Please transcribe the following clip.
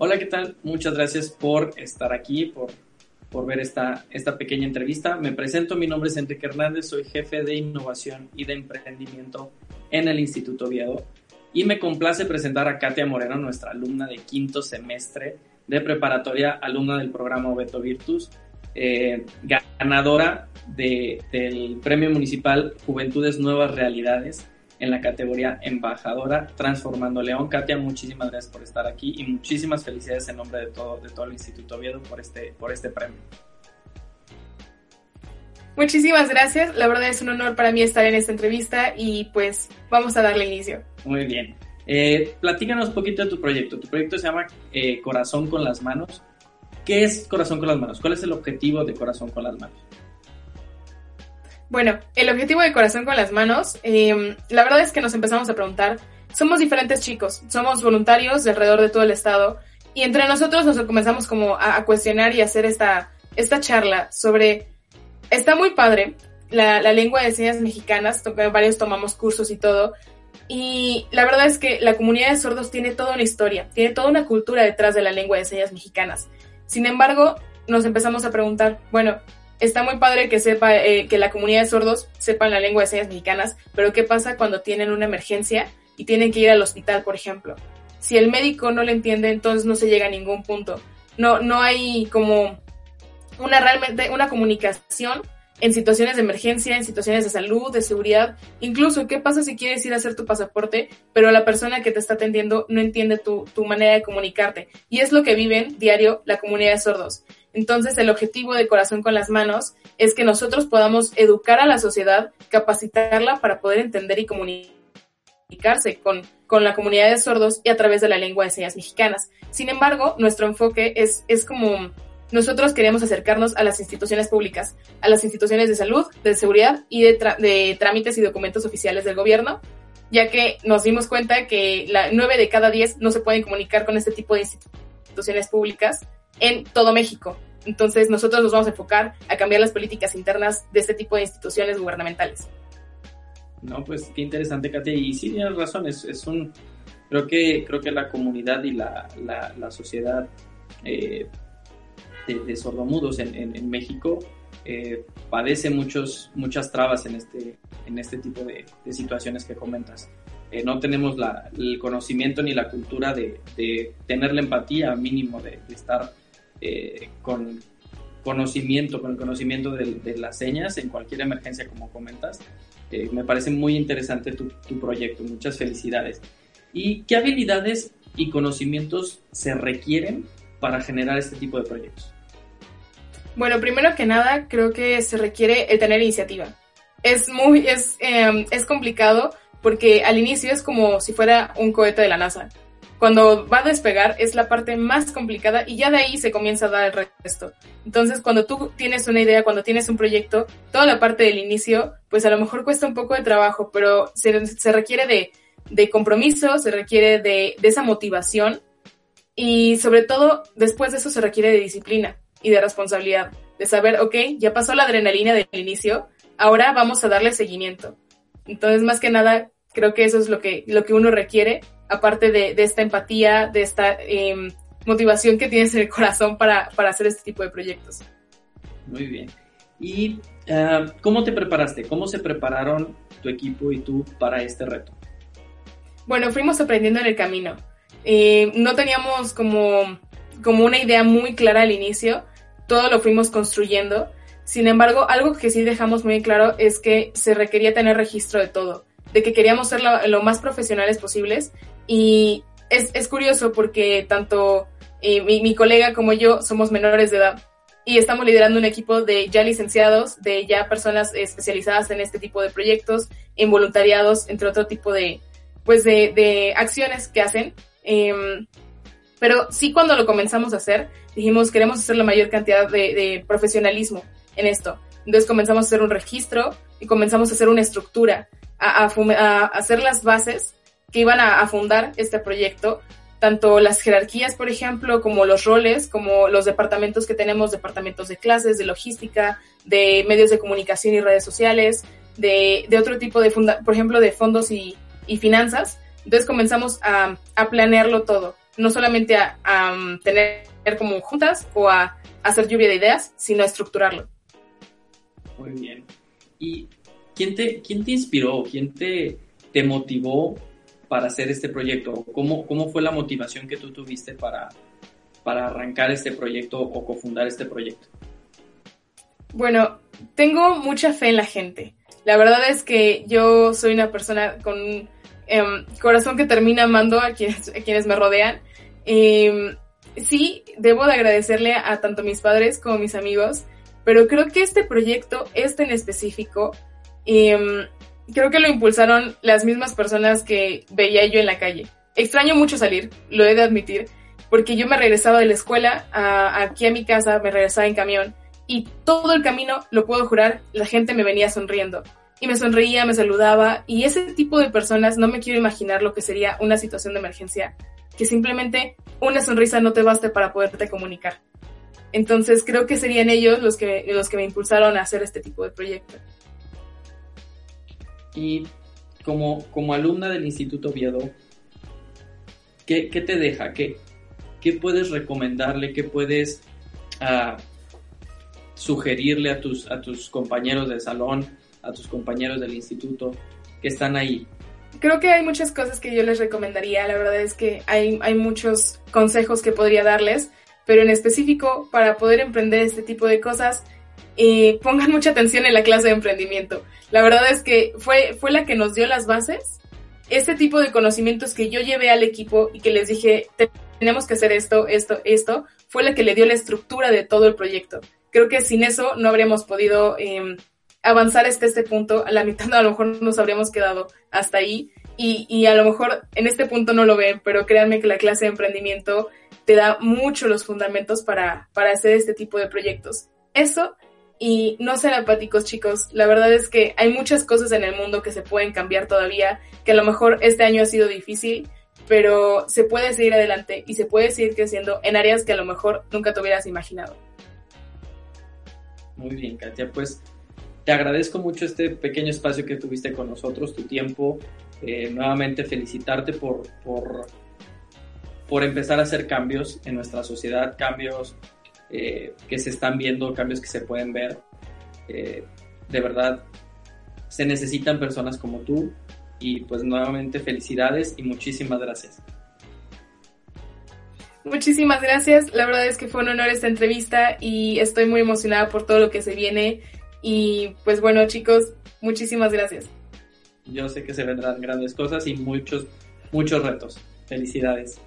Hola, ¿qué tal? Muchas gracias por estar aquí, por, por ver esta, esta pequeña entrevista. Me presento, mi nombre es Enrique Hernández, soy jefe de innovación y de emprendimiento en el Instituto Oviedo. Y me complace presentar a Katia Moreno, nuestra alumna de quinto semestre de preparatoria, alumna del programa Obeto Virtus, eh, ganadora del Premio Municipal Juventudes Nuevas Realidades en la categoría embajadora Transformando León. Katia, muchísimas gracias por estar aquí y muchísimas felicidades en nombre de todo, de todo el Instituto Oviedo por este, por este premio. Muchísimas gracias, la verdad es un honor para mí estar en esta entrevista y pues vamos a darle inicio. Muy bien. Eh, platícanos un poquito de tu proyecto. Tu proyecto se llama eh, Corazón con las Manos. ¿Qué es Corazón con las Manos? ¿Cuál es el objetivo de Corazón con las Manos? Bueno, el objetivo de Corazón con las Manos, em, la verdad es que nos empezamos a preguntar, somos diferentes chicos, somos voluntarios de alrededor de todo el estado y entre nosotros nos comenzamos como a, cuestionar y hacer esta, esta charla sobre, está muy padre la, la lengua de señas mexicanas, varios tomamos cursos y todo, y la verdad es que la comunidad de sordos tiene toda una historia, tiene toda una cultura detrás de la lengua de señas mexicanas. Sin embargo, nos empezamos a preguntar, bueno, está muy padre que sepa eh, que la comunidad de sordos sepan la lengua de señas mexicanas, pero ¿qué pasa cuando tienen una emergencia y tienen que ir al hospital, por ejemplo? Si el médico no le entiende, entonces no se llega a ningún punto. No, no hay como una realmente una comunicación en situaciones de emergencia, en situaciones de salud, de seguridad, incluso qué pasa si quieres ir a hacer tu pasaporte, pero la persona que te está atendiendo no entiende tu, tu manera de comunicarte. Y es lo que viven diario la comunidad de sordos. Entonces, el objetivo de Corazón con las Manos es que nosotros podamos educar a la sociedad, capacitarla para poder entender y comunicarse con, con la comunidad de sordos y a través de la lengua de señas mexicanas. Sin embargo, nuestro enfoque es, es como nosotros queremos acercarnos a las instituciones públicas, a las instituciones de salud, de seguridad y de, de trámites y documentos oficiales del gobierno, ya que nos dimos cuenta que la, 9 de cada 10 no se pueden comunicar con este tipo de instituciones públicas en todo México. Entonces nosotros nos vamos a enfocar a cambiar las políticas internas de este tipo de instituciones gubernamentales. No, pues qué interesante, Katia. Y sí, tienes razón, es, es un... Creo que, creo que la comunidad y la, la, sociedad eh, de, sordomudos en, en, México eh, padece muchos, muchas trabas en este, en este tipo de, de situaciones que comentas. Eh, no tenemos la, el conocimiento ni la cultura de, de tener la empatía mínimo de, de estar eh, con conocimiento, con el conocimiento de, las señas en cualquier emergencia, como comentas. Eh, me parece muy interesante tu, proyecto, muchas felicidades. ¿Y qué habilidades y conocimientos se requieren para generar este tipo de proyectos? Bueno, primero que nada, creo que se requiere el tener iniciativa. Es muy, es, eh, es complicado porque al inicio es como si fuera un cohete de la NASA cuando va a despegar es la parte más complicada y ya de ahí se comienza a dar el resto. Entonces, cuando tú tienes una idea, cuando tienes un proyecto, toda la parte del inicio, pues a lo mejor cuesta un poco de trabajo, pero se, se requiere de, de, compromiso, se requiere de, de esa motivación y sobre todo después de eso se requiere de disciplina y de responsabilidad, de saber, ok, ya pasó la adrenalina del inicio, ahora vamos a darle seguimiento. Entonces, más que nada, creo que eso es lo que, lo que uno requiere aparte de, esta empatía, de esta em, motivación que tienes en el corazón para, hacer este tipo de proyectos. Muy bien. ¿Y ah, cómo te preparaste? ¿Cómo se prepararon tu equipo y tú para este reto? Bueno, fuimos aprendiendo en el camino. Eh, no teníamos como, como una idea muy clara al inicio, todo lo fuimos construyendo. Sin embargo, algo que sí dejamos muy claro es que se requería tener registro de todo, de que queríamos ser lo, lo más profesionales posibles y es, es curioso porque tanto eh, mi, mi, colega como yo somos menores de edad y estamos liderando un equipo de ya licenciados, de ya personas especializadas en este tipo de proyectos, en voluntariados, entre otro tipo de, pues de, de acciones que hacen. Eh, pero sí cuando lo comenzamos a hacer, dijimos queremos hacer la mayor cantidad de, de profesionalismo en esto. Entonces comenzamos a hacer un registro y comenzamos a hacer una estructura, a, a, a hacer las bases que iban a, fundar este proyecto, tanto las jerarquías, por ejemplo, como los roles, como los departamentos que tenemos, departamentos de clases, de logística, de medios de comunicación y redes sociales, de, otro tipo de, funda por ejemplo, de fondos y, finanzas. Entonces comenzamos a, planearlo todo. no solamente a, um, tener como juntas o a, hacer lluvia de ideas, sino a estructurarlo. Muy bien. ¿Y quién te, quién te inspiró? ¿Quién te motivó para hacer este proyecto? ¿Cómo, ¿Cómo fue la motivación que tú tuviste para, para arrancar este proyecto o cofundar este proyecto? Bueno, tengo mucha fe en la gente. La verdad es que yo soy una persona con un em, corazón que termina amando a quienes, quienes me rodean. Em, sí, debo de agradecerle a tanto mis padres como mis amigos, pero creo que este proyecto, este en específico, em, creo que lo impulsaron las mismas personas que veía yo en la calle. Extraño mucho salir, lo he de admitir, porque yo me regresaba de la escuela aquí a mi casa, me regresaba en camión y todo el camino, lo puedo jurar, la gente me venía sonriendo. Y me sonreía, me saludaba, y ese tipo de personas no me quiero imaginar lo que sería una situación de emergencia, que simplemente una sonrisa no te baste para poderte comunicar. Entonces creo que serían ellos los que, los que me impulsaron a hacer este tipo de proyecto. Y como, como alumna del Instituto Oviedo, ¿qué, qué te deja? ¿Qué, ¿Qué puedes recomendarle? ¿Qué puedes uh, sugerirle a tus, a tus compañeros de salón, a tus compañeros del instituto que están ahí? Creo que hay muchas cosas que yo les recomendaría. La verdad es que hay, hay muchos consejos que podría darles, pero en específico para poder emprender este tipo de cosas, eh, pongan mucha atención en la clase de emprendimiento. La verdad es que fue, fue la que nos dio las bases. Este tipo de conocimientos que yo llevé al equipo y que les dije, tenemos que hacer esto, esto, esto, fue la que le dio la estructura de todo el proyecto creo que sin eso no habríamos podido em, avanzar hasta este punto. A la mitad a lo mejor nos habríamos quedado hasta ahí. Y, y, a lo mejor en este punto no lo ven, pero créanme que la clase de emprendimiento te da mucho los fundamentos para, para hacer este tipo de proyectos. Eso y no sean apáticos chicos, la verdad es que hay muchas cosas en el mundo que se pueden cambiar todavía, que a lo mejor este año ha sido difícil, pero se puede seguir adelante y se puede seguir creciendo en áreas que a lo mejor nunca te hubieras imaginado. Muy bien, Katia. Pues te agradezco mucho este pequeño espacio que tuviste con nosotros, tu tiempo. Eh, nuevamente felicitarte por, por, por, empezar a hacer cambios en nuestra sociedad, cambios eh, que se están viendo, cambios que se pueden ver. Eh, de verdad, se necesitan personas como tú y pues nuevamente felicidades y muchísimas gracias. Muchísimas gracias. La verdad es que fue un honor esta entrevista y estoy muy emocionada por todo lo que se viene. Y pues bueno, chicos, muchísimas gracias. Yo sé que se vendrán grandes cosas y muchos, muchos retos. Felicidades.